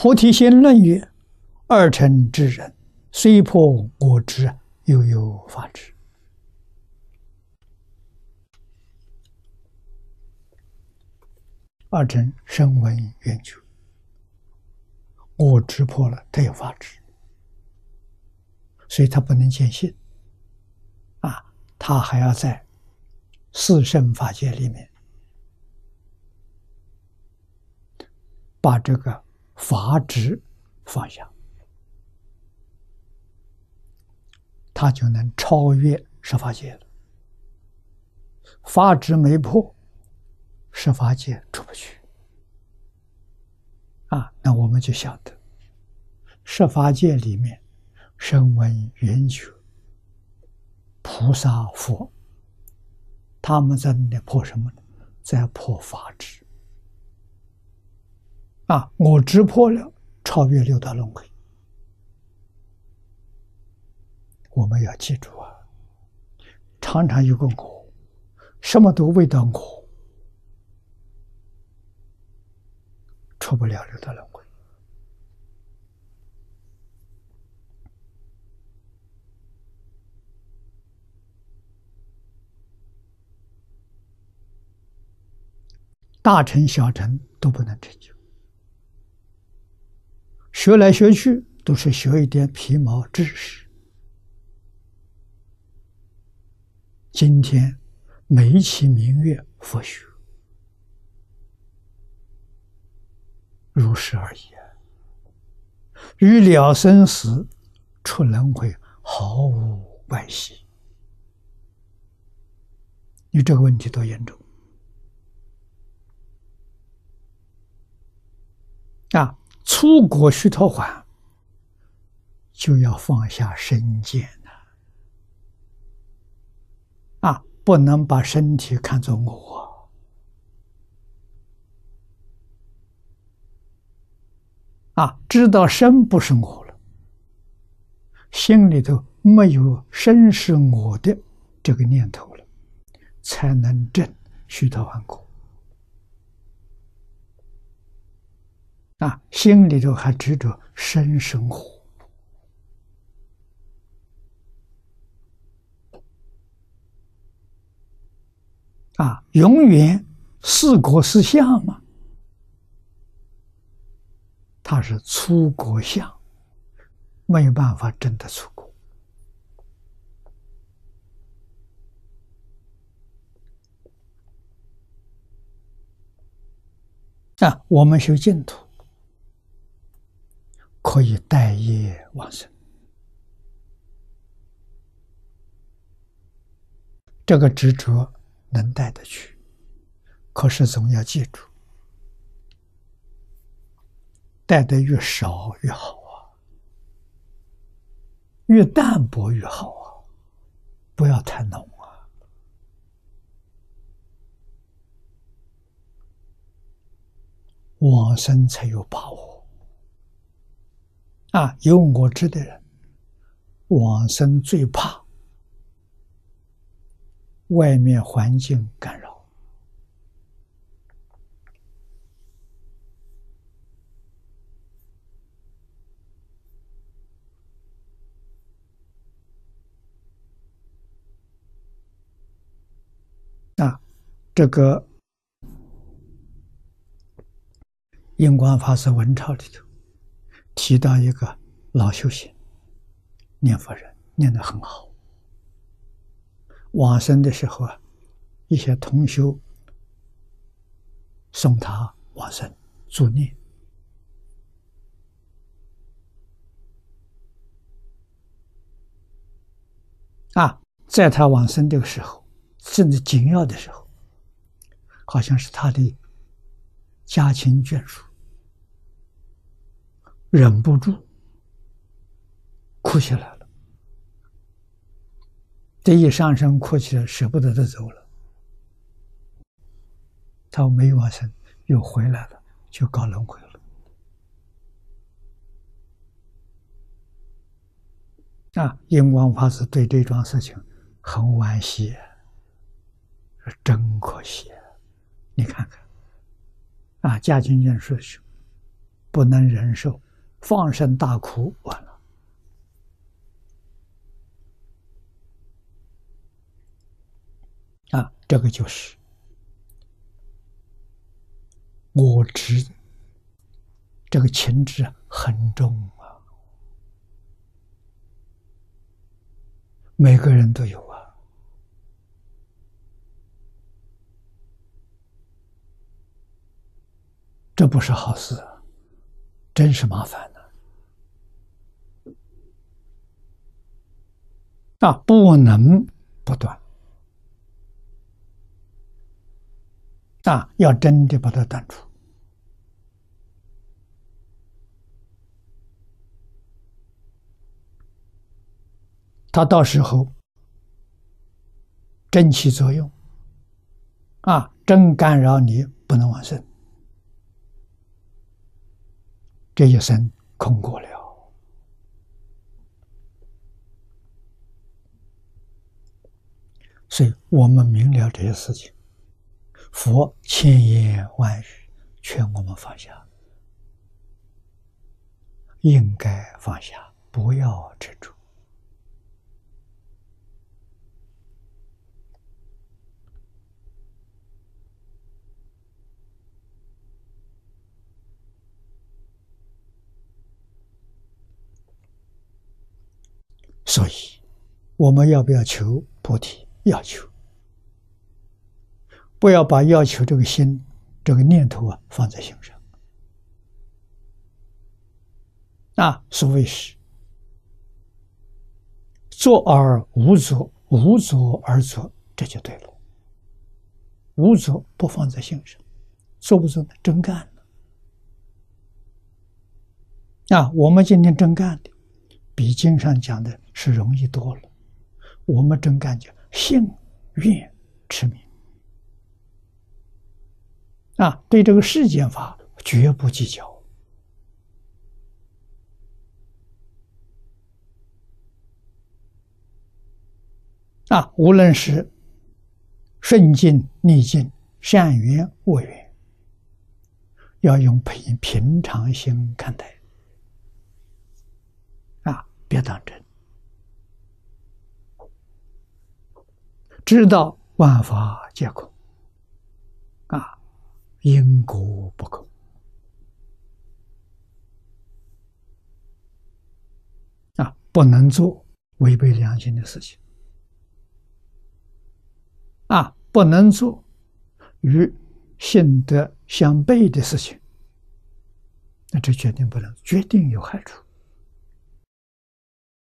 菩提心论曰：“二乘之人，虽破我执，又有法执。”二乘声闻缘觉，我执破了，他有法执，所以他不能见性。啊，他还要在四圣法界里面把这个。法执放下，他就能超越十法界了。法执没破，十法界出不去。啊，那我们就晓得，十法界里面，声闻缘觉、菩萨佛，他们在那破什么呢？在破法执。啊！我直破了，超越六道轮回。我们要记住啊，常常有个我，什么都为到我，出不了六道轮回。大成小成都不能成就。学来学去都是学一点皮毛知识。今天美其名曰佛学，如是而已，与了生死、出轮回毫无关系。你这个问题多严重啊！出国须陀洹，就要放下身见了啊！不能把身体看作我啊！知道身不是我了，心里头没有身是我的这个念头了，才能证须陀洹果。啊，心里头还执着生生活啊，永远是果是相嘛，他是出国相，没有办法真的出国啊。我们修净土。可以待业往生，这个执着能带得去，可是总要记住，带的越少越好啊，越淡薄越好啊，不要太浓啊，往生才有把握。啊，有我知的人，往生最怕外面环境干扰。啊，这个印光法师文钞里头。提到一个老修行念佛人，念得很好。往生的时候啊，一些同修送他往生助念啊，在他往生的时候，甚至紧要的时候，好像是他的家亲眷属。忍不住哭起来了，这一上身哭起来，舍不得他走了。他没往生，又回来了，就搞轮回了。啊，印光法师对这桩事情很惋惜，说真可惜。你看看，啊，家境眷属不能忍受，放声大哭，完了。啊，这个就是我执，这个情执很重啊，每个人都有啊。这不是好事，真是麻烦的。啊，不能不断，啊，要真的把它断除。它到时候真起作用，啊，真干扰你不能往生。这一生空过了，所以我们明了这些事情，佛千言万语劝我们放下，应该放下，不要执着。所以，我们要不要求菩提？要求，不要把要求这个心、这个念头啊放在心上。啊，所谓是做而无作，无作而作，这就对了。无作不放在心上，做不做呢？真干了。啊，我们今天真干的。比经上讲的是容易多了，我们真感觉信愿持名。啊，对这个世间法绝不计较。啊，无论是顺境逆境，善缘恶缘，要用平平常心看待。啊。别当真，知道万法皆空，啊，因果不空，啊，不能做违背良心的事情，啊，不能做与性德相悖的事情，那这决定不能，决定有害处。